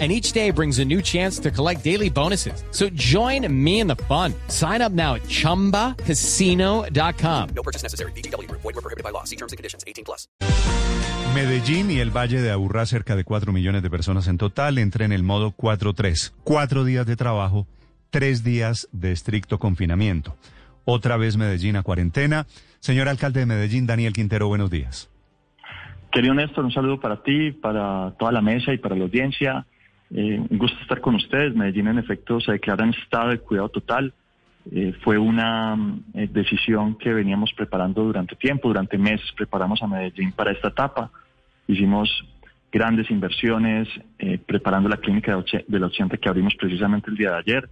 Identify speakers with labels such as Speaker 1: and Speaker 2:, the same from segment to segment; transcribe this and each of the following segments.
Speaker 1: and each day brings a new chance to collect daily bonuses. So join me in the fun. Sign up now at ChumbaCasino.com.
Speaker 2: No purchase necessary. BGW. Void were prohibited by law. See terms and conditions. 18 plus.
Speaker 3: Medellín y el Valle de Aburrá, cerca de 4 millones de personas en total, entra en el modo 4-3. Cuatro días de trabajo, tres días de estricto confinamiento. Otra vez Medellín a cuarentena. Señor alcalde de Medellín, Daniel Quintero, buenos días.
Speaker 4: Querido Néstor, un saludo para ti, para toda la mesa y para la audiencia. Eh, un gusto estar con ustedes. Medellín, en efecto, se declara en estado de cuidado total. Eh, fue una eh, decisión que veníamos preparando durante tiempo, durante meses preparamos a Medellín para esta etapa. Hicimos grandes inversiones, eh, preparando la clínica de, del 80 que abrimos precisamente el día de ayer,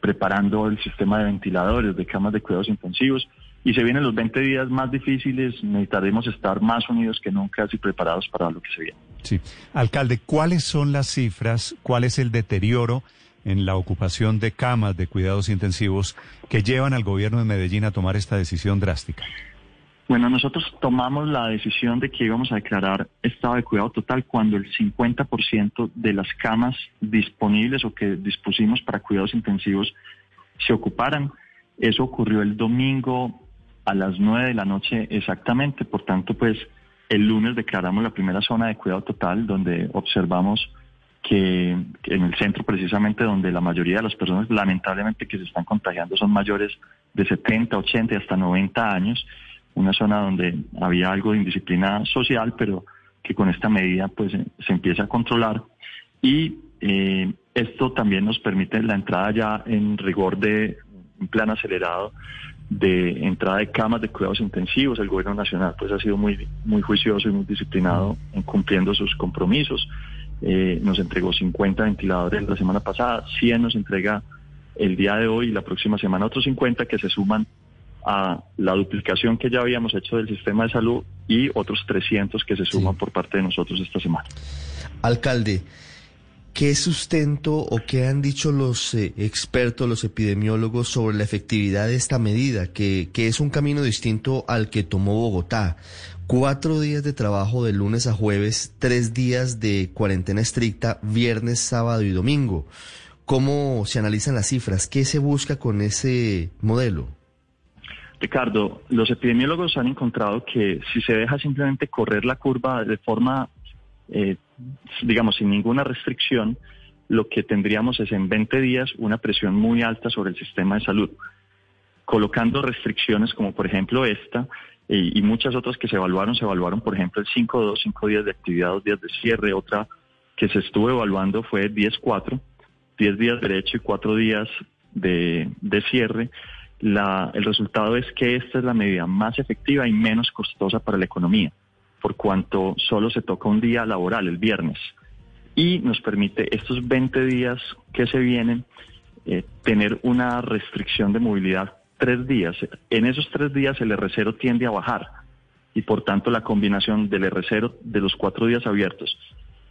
Speaker 4: preparando el sistema de ventiladores, de camas de cuidados intensivos. Y se vienen los 20 días más difíciles, necesitaremos estar más unidos que nunca y preparados para lo que se viene.
Speaker 3: Sí. Alcalde, ¿cuáles son las cifras? ¿Cuál es el deterioro en la ocupación de camas de cuidados intensivos que llevan al gobierno de Medellín a tomar esta decisión drástica?
Speaker 4: Bueno, nosotros tomamos la decisión de que íbamos a declarar estado de cuidado total cuando el 50% de las camas disponibles o que dispusimos para cuidados intensivos se ocuparan. Eso ocurrió el domingo a las 9 de la noche exactamente, por tanto, pues el lunes declaramos la primera zona de cuidado total donde observamos que en el centro precisamente donde la mayoría de las personas lamentablemente que se están contagiando son mayores de 70, 80 y hasta 90 años, una zona donde había algo de indisciplina social, pero que con esta medida pues se empieza a controlar. Y eh, esto también nos permite la entrada ya en rigor de un plan acelerado de entrada de camas de cuidados intensivos. El gobierno nacional pues ha sido muy, muy juicioso y muy disciplinado en cumpliendo sus compromisos. Eh, nos entregó 50 ventiladores la semana pasada, 100 nos entrega el día de hoy y la próxima semana otros 50 que se suman a la duplicación que ya habíamos hecho del sistema de salud y otros 300 que se suman por parte de nosotros esta semana.
Speaker 5: Alcalde, ¿qué sustento o qué han dicho los eh, expertos, los epidemiólogos sobre la efectividad de esta medida, que, que es un camino distinto al que tomó Bogotá? Cuatro días de trabajo de lunes a jueves, tres días de cuarentena estricta, viernes, sábado y domingo. ¿Cómo se analizan las cifras? ¿Qué se busca con ese modelo?
Speaker 4: Ricardo, los epidemiólogos han encontrado que si se deja simplemente correr la curva de forma, eh, digamos, sin ninguna restricción, lo que tendríamos es en 20 días una presión muy alta sobre el sistema de salud. Colocando restricciones como por ejemplo esta y, muchas otras que se evaluaron, se evaluaron por ejemplo el 5-2, 5 días de actividad, 2 días de cierre, otra que se estuvo evaluando fue 10-4, 10 días de derecho y 4 días de, de cierre la, el resultado es que esta es la medida más efectiva y menos costosa para la economía, por cuanto solo se toca un día laboral, el viernes, y nos permite estos 20 días que se vienen eh, tener una restricción de movilidad tres días. En esos tres días el R0 tiende a bajar y por tanto la combinación del R0 de los cuatro días abiertos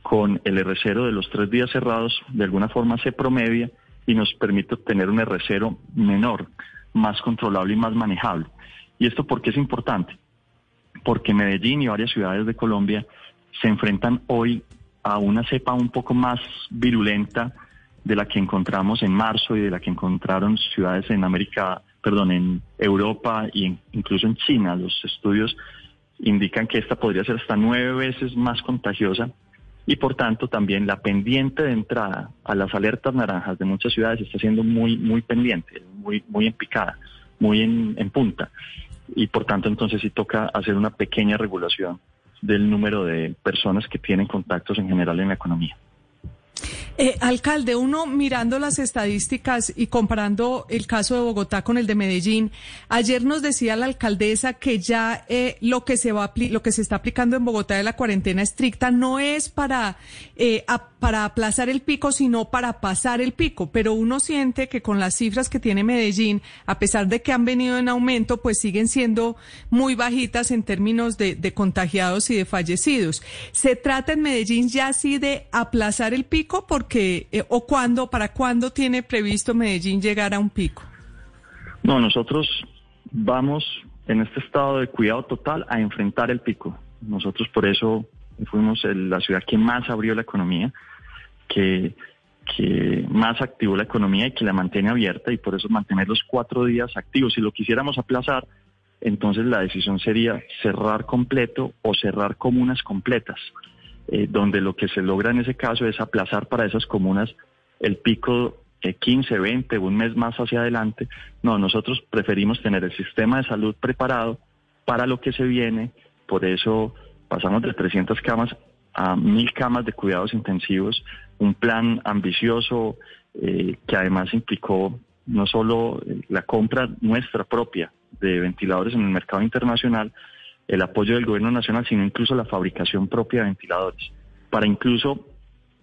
Speaker 4: con el R0 de los tres días cerrados de alguna forma se promedia y nos permite obtener un R0 menor más controlable y más manejable. ¿Y esto por qué es importante? Porque Medellín y varias ciudades de Colombia se enfrentan hoy a una cepa un poco más virulenta de la que encontramos en marzo y de la que encontraron ciudades en América, perdón, en Europa e incluso en China. Los estudios indican que esta podría ser hasta nueve veces más contagiosa y por tanto también la pendiente de entrada a las alertas naranjas de muchas ciudades está siendo muy muy pendiente, muy muy en picada, muy en, en punta y por tanto entonces sí toca hacer una pequeña regulación del número de personas que tienen contactos en general en la economía.
Speaker 6: Eh, alcalde, uno mirando las estadísticas y comparando el caso de Bogotá con el de Medellín, ayer nos decía la alcaldesa que ya eh, lo que se va lo que se está aplicando en Bogotá de la cuarentena estricta no es para eh, para aplazar el pico, sino para pasar el pico. Pero uno siente que con las cifras que tiene Medellín, a pesar de que han venido en aumento, pues siguen siendo muy bajitas en términos de, de contagiados y de fallecidos. ¿Se trata en Medellín ya así de aplazar el pico? Porque, eh, ¿O cuándo, para cuándo tiene previsto Medellín llegar a un pico?
Speaker 4: No, nosotros vamos en este estado de cuidado total a enfrentar el pico. Nosotros por eso fuimos la ciudad que más abrió la economía, que, que más activó la economía y que la mantiene abierta y por eso mantener los cuatro días activos. Si lo quisiéramos aplazar, entonces la decisión sería cerrar completo o cerrar comunas completas, eh, donde lo que se logra en ese caso es aplazar para esas comunas el pico de 15, 20, un mes más hacia adelante. No, nosotros preferimos tener el sistema de salud preparado para lo que se viene, por eso pasamos de 300 camas a 1.000 camas de cuidados intensivos, un plan ambicioso eh, que además implicó no solo eh, la compra nuestra propia de ventiladores en el mercado internacional, el apoyo del gobierno nacional, sino incluso la fabricación propia de ventiladores, para incluso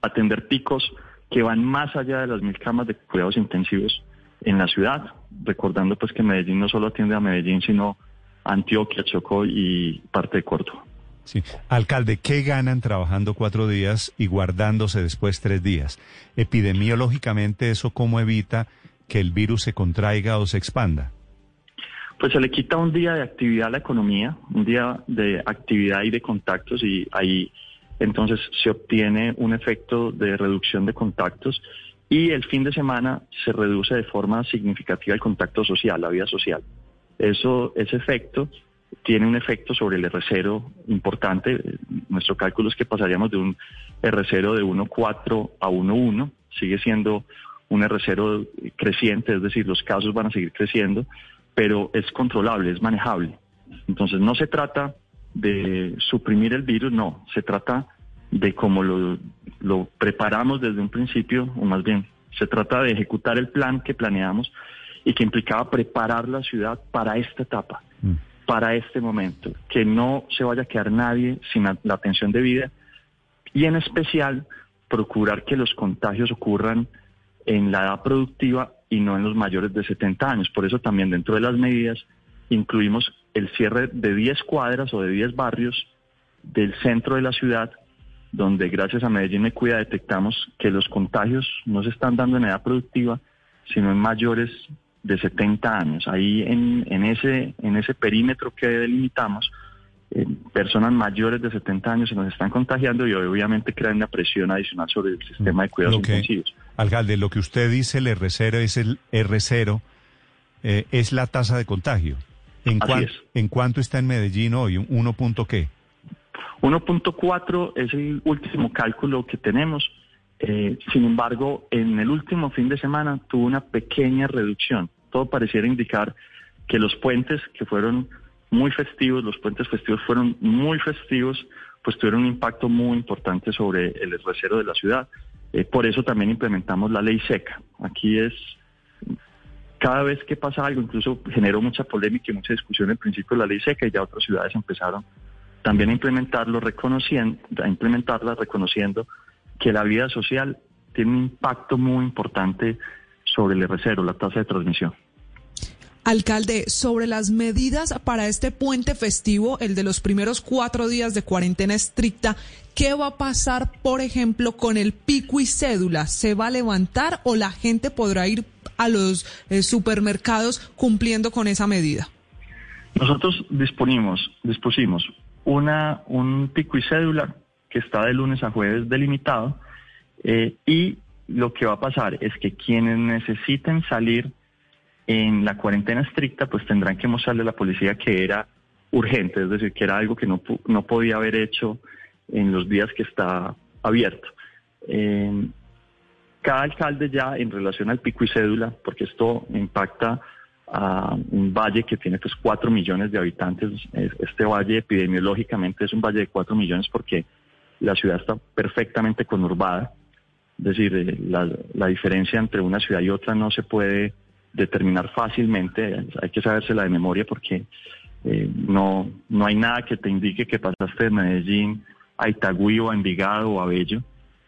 Speaker 4: atender picos que van más allá de las mil camas de cuidados intensivos en la ciudad, recordando pues que Medellín no solo atiende a Medellín, sino Antioquia, Chocó y parte de Córdoba.
Speaker 3: Sí. Alcalde, ¿qué ganan trabajando cuatro días y guardándose después tres días? Epidemiológicamente, ¿eso cómo evita que el virus se contraiga o se expanda?
Speaker 4: Pues se le quita un día de actividad a la economía, un día de actividad y de contactos y ahí entonces se obtiene un efecto de reducción de contactos y el fin de semana se reduce de forma significativa el contacto social, la vida social. Eso, ese efecto tiene un efecto sobre el R0 importante. Nuestro cálculo es que pasaríamos de un R0 de 1,4 a 1,1. Sigue siendo un R0 creciente, es decir, los casos van a seguir creciendo, pero es controlable, es manejable. Entonces no se trata de suprimir el virus, no, se trata de cómo lo, lo preparamos desde un principio, o más bien, se trata de ejecutar el plan que planeamos y que implicaba preparar la ciudad para esta etapa. Mm para este momento, que no se vaya a quedar nadie sin la, atención debida y en especial procurar que los contagios ocurran en la edad productiva y no en los mayores de 70 años. Por eso también dentro de las medidas incluimos el cierre de 10 cuadras o de 10 barrios del centro de la ciudad, donde gracias a Medellín Me Cuida detectamos que los contagios no se están dando en edad productiva, sino en mayores de 70 años. Ahí en, en, ese, en ese perímetro que delimitamos, eh, personas mayores de 70 años se nos están contagiando y obviamente crean una presión adicional sobre el sistema de cuidados intensivos.
Speaker 3: Alcalde, lo que usted dice, el R0 es el R0, eh, es la tasa de contagio. ¿En, ¿En cuánto está en Medellín hoy? ¿1 punto qué?
Speaker 4: 1.4 es el último cálculo que tenemos. Eh, sin embargo, en el último fin de semana tuvo una pequeña reducción. Todo pareciera indicar que los puentes que fueron muy festivos, los puentes festivos fueron muy festivos, pues tuvieron un impacto muy importante sobre el recero de la ciudad. Eh, por eso también implementamos la ley seca. Aquí es, cada vez que pasa algo, incluso generó mucha polémica y mucha discusión el principio de la ley seca y ya otras ciudades empezaron también a implementarlo, reconociendo, a implementarla reconociendo que la vida social tiene un impacto muy importante sobre el R0, la tasa de transmisión.
Speaker 6: Alcalde, sobre las medidas para este puente festivo, el de los primeros cuatro días de cuarentena estricta, ¿qué va a pasar, por ejemplo, con el pico y cédula? ¿Se va a levantar o la gente podrá ir a los eh, supermercados cumpliendo con esa medida?
Speaker 4: Nosotros disponimos, dispusimos una, un pico y cédula que está de lunes a jueves delimitado eh, y lo que va a pasar es que quienes necesiten salir en la cuarentena estricta pues tendrán que mostrarle a la policía que era urgente, es decir, que era algo que no, no podía haber hecho en los días que está abierto. Eh, cada alcalde ya en relación al pico y cédula, porque esto impacta a un valle que tiene pues cuatro millones de habitantes, este valle epidemiológicamente es un valle de cuatro millones porque la ciudad está perfectamente conurbada. decir, eh, la diferencia entre una ciudad y otra no se puede determinar fácilmente, hay que sabérsela de memoria porque eh, no, no hay nada que te indique que pasaste de Medellín a Itagüí o a Envigado o a Bello,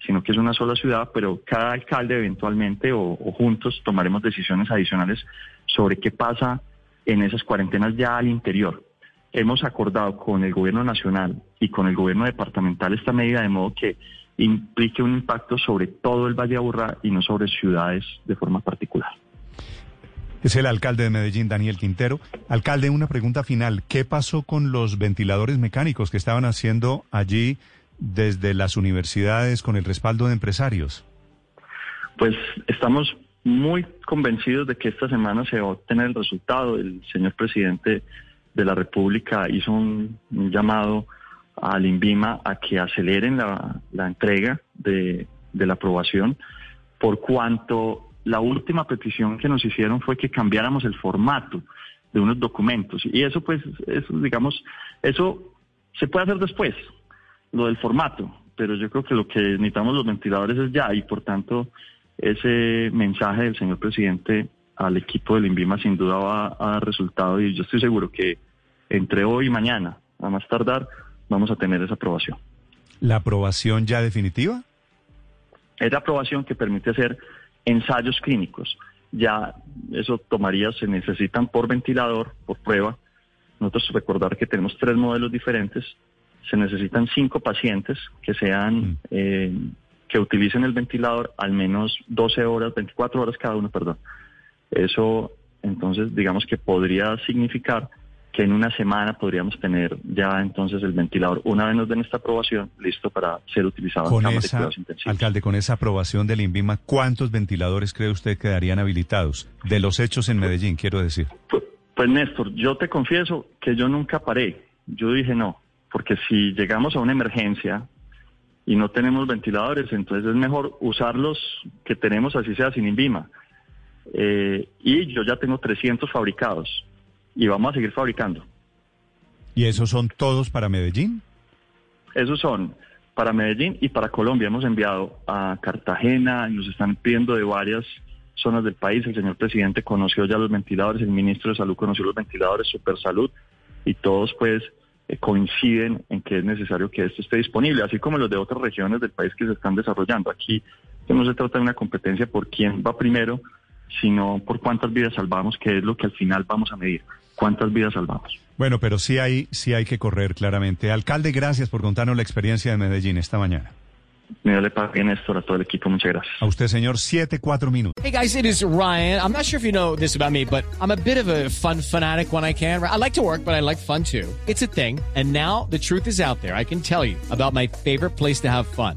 Speaker 4: sino que es una sola ciudad, pero cada alcalde eventualmente o, o juntos tomaremos decisiones adicionales sobre qué pasa en esas cuarentenas ya al interior. Hemos acordado con el gobierno nacional y con el gobierno departamental esta medida de modo que implique un impacto sobre todo el Valle de Aburrá y no sobre ciudades de forma particular.
Speaker 3: Es el alcalde de Medellín, Daniel Quintero. Alcalde, una pregunta final. ¿Qué pasó con los ventiladores mecánicos que estaban haciendo allí desde las universidades con el respaldo de empresarios?
Speaker 4: Pues estamos muy convencidos de que esta semana se va a obtener el resultado. El señor presidente de la República hizo un, llamado al INVIMA a que aceleren la, entrega de la aprobación, por cuanto la última petición que nos hicieron fue que cambiáramos el formato de unos documentos. Y eso, pues, eso, digamos, eso se puede hacer después, lo del formato, pero yo creo que lo que necesitamos los ventiladores es ya, y por tanto, ese mensaje del señor presidente al equipo del INVIMA sin duda va a dar resultado, y yo estoy seguro que entre hoy y mañana, a más tardar, vamos a tener esa aprobación.
Speaker 3: ¿La aprobación ya definitiva?
Speaker 4: Es la aprobación que permite hacer ensayos clínicos. Ya eso tomaría, se necesitan por ventilador, por prueba. Nosotros recordar que tenemos tres modelos diferentes. Se necesitan cinco pacientes que sean, eh, que utilicen el ventilador al menos 12 horas, 24 horas cada uno, perdón. Eso, entonces, digamos que podría significar que en una semana podríamos tener ya entonces el ventilador, una vez nos den esta aprobación, listo para ser utilizado
Speaker 3: Con
Speaker 4: en camas de
Speaker 3: esa,
Speaker 4: cuidados intensivos.
Speaker 3: alcalde, con esa aprobación del INVIMA, ¿cuántos ventiladores cree usted quedarían habilitados? De los hechos en Medellín, quiero decir.
Speaker 4: Pues, pues, Néstor, yo te confieso que yo nunca paré. Yo dije no, porque si llegamos a una emergencia y no tenemos ventiladores, entonces es mejor usar los que tenemos así sea sin INVIMA. Eh, y yo ya tengo 300 fabricados y vamos a seguir fabricando.
Speaker 3: ¿Y esos son todos para Medellín?
Speaker 4: Esos son para Medellín y para Colombia. Hemos enviado a Cartagena, nos están pidiendo de varias zonas del país. El señor presidente conoció ya los ventiladores, el ministro de Salud conoció los ventiladores, Supersalud, y todos pues eh, coinciden en que es necesario que esto esté disponible, así como los de otras regiones del país que se están desarrollando. Aquí no se trata de una competencia por quién va primero, sino por cuántas vidas salvamos, que es lo que al final vamos a medir. ¿Cuántas vidas salvamos?
Speaker 3: Bueno, pero sí hay, sí hay que correr claramente. Alcalde, gracias por contarnos la experiencia de Medellín esta mañana.
Speaker 4: Me le pague Néstor a todo el equipo. Muchas gracias.
Speaker 3: A usted, señor, siete, cuatro minutos.
Speaker 1: Hey guys, it is Ryan. I'm not sure if you know this about me, but I'm a bit of a fun fanatic when I can. I like to work, but I like fun too. It's a thing. And now the truth is out there. I can tell you about my favorite place to have fun.